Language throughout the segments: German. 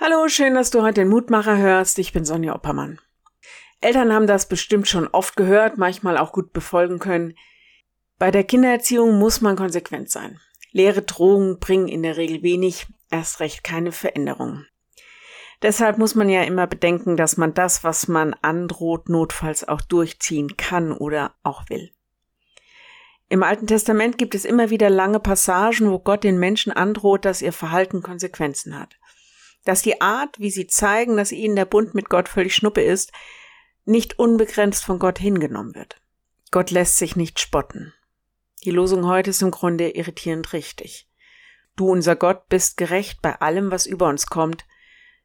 Hallo, schön, dass du heute den Mutmacher hörst. Ich bin Sonja Oppermann. Eltern haben das bestimmt schon oft gehört, manchmal auch gut befolgen können. Bei der Kindererziehung muss man konsequent sein. Leere Drohungen bringen in der Regel wenig, erst recht keine Veränderung. Deshalb muss man ja immer bedenken, dass man das, was man androht, notfalls auch durchziehen kann oder auch will. Im Alten Testament gibt es immer wieder lange Passagen, wo Gott den Menschen androht, dass ihr Verhalten Konsequenzen hat dass die Art, wie sie zeigen, dass ihnen der Bund mit Gott völlig schnuppe ist, nicht unbegrenzt von Gott hingenommen wird. Gott lässt sich nicht spotten. Die Losung heute ist im Grunde irritierend richtig. Du, unser Gott, bist gerecht bei allem, was über uns kommt.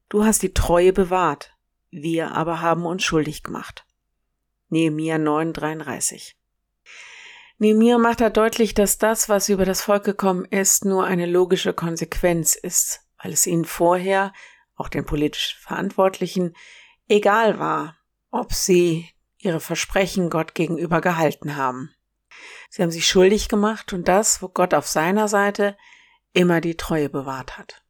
Du hast die Treue bewahrt. Wir aber haben uns schuldig gemacht. Nehemiah 9,33 Nehemiah macht da deutlich, dass das, was über das Volk gekommen ist, nur eine logische Konsequenz ist weil es ihnen vorher, auch den politisch Verantwortlichen, egal war, ob sie ihre Versprechen Gott gegenüber gehalten haben. Sie haben sich schuldig gemacht und das, wo Gott auf seiner Seite immer die Treue bewahrt hat.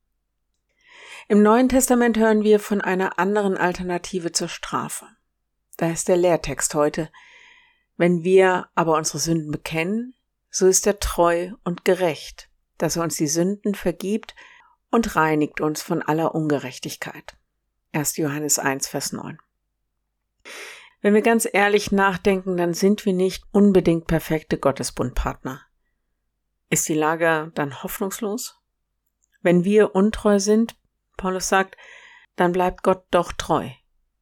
Im Neuen Testament hören wir von einer anderen Alternative zur Strafe. Da ist der Lehrtext heute. Wenn wir aber unsere Sünden bekennen, so ist er treu und gerecht, dass er uns die Sünden vergibt und reinigt uns von aller Ungerechtigkeit. 1. Johannes 1, Vers 9. Wenn wir ganz ehrlich nachdenken, dann sind wir nicht unbedingt perfekte Gottesbundpartner. Ist die Lage dann hoffnungslos? Wenn wir untreu sind, Paulus sagt, dann bleibt Gott doch treu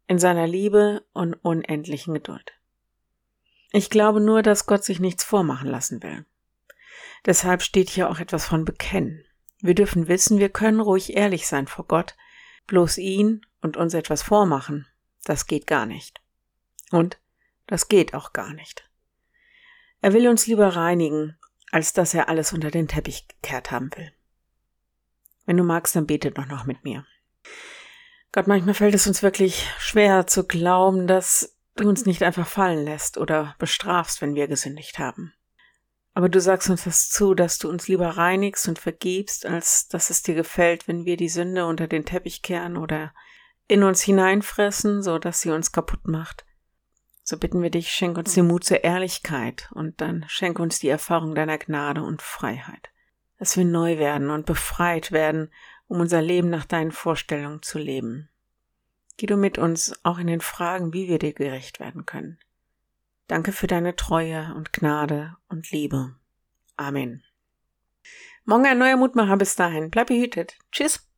in seiner Liebe und unendlichen Geduld. Ich glaube nur, dass Gott sich nichts vormachen lassen will. Deshalb steht hier auch etwas von Bekennen. Wir dürfen wissen, wir können ruhig ehrlich sein vor Gott, bloß ihn und uns etwas vormachen, das geht gar nicht. Und das geht auch gar nicht. Er will uns lieber reinigen, als dass er alles unter den Teppich gekehrt haben will. Wenn du magst, dann bete doch noch mit mir. Gott, manchmal fällt es uns wirklich schwer zu glauben, dass du uns nicht einfach fallen lässt oder bestrafst, wenn wir gesündigt haben. Aber du sagst uns das zu, dass du uns lieber reinigst und vergibst, als dass es dir gefällt, wenn wir die Sünde unter den Teppich kehren oder in uns hineinfressen, so dass sie uns kaputt macht. So bitten wir dich, schenk uns den Mut zur Ehrlichkeit und dann schenk uns die Erfahrung deiner Gnade und Freiheit, dass wir neu werden und befreit werden, um unser Leben nach deinen Vorstellungen zu leben. Geh du mit uns auch in den Fragen, wie wir dir gerecht werden können. Danke für deine Treue und Gnade und Liebe. Amen. Morgen ein neuer Mutmacher bis dahin. Bleib behütet. Tschüss.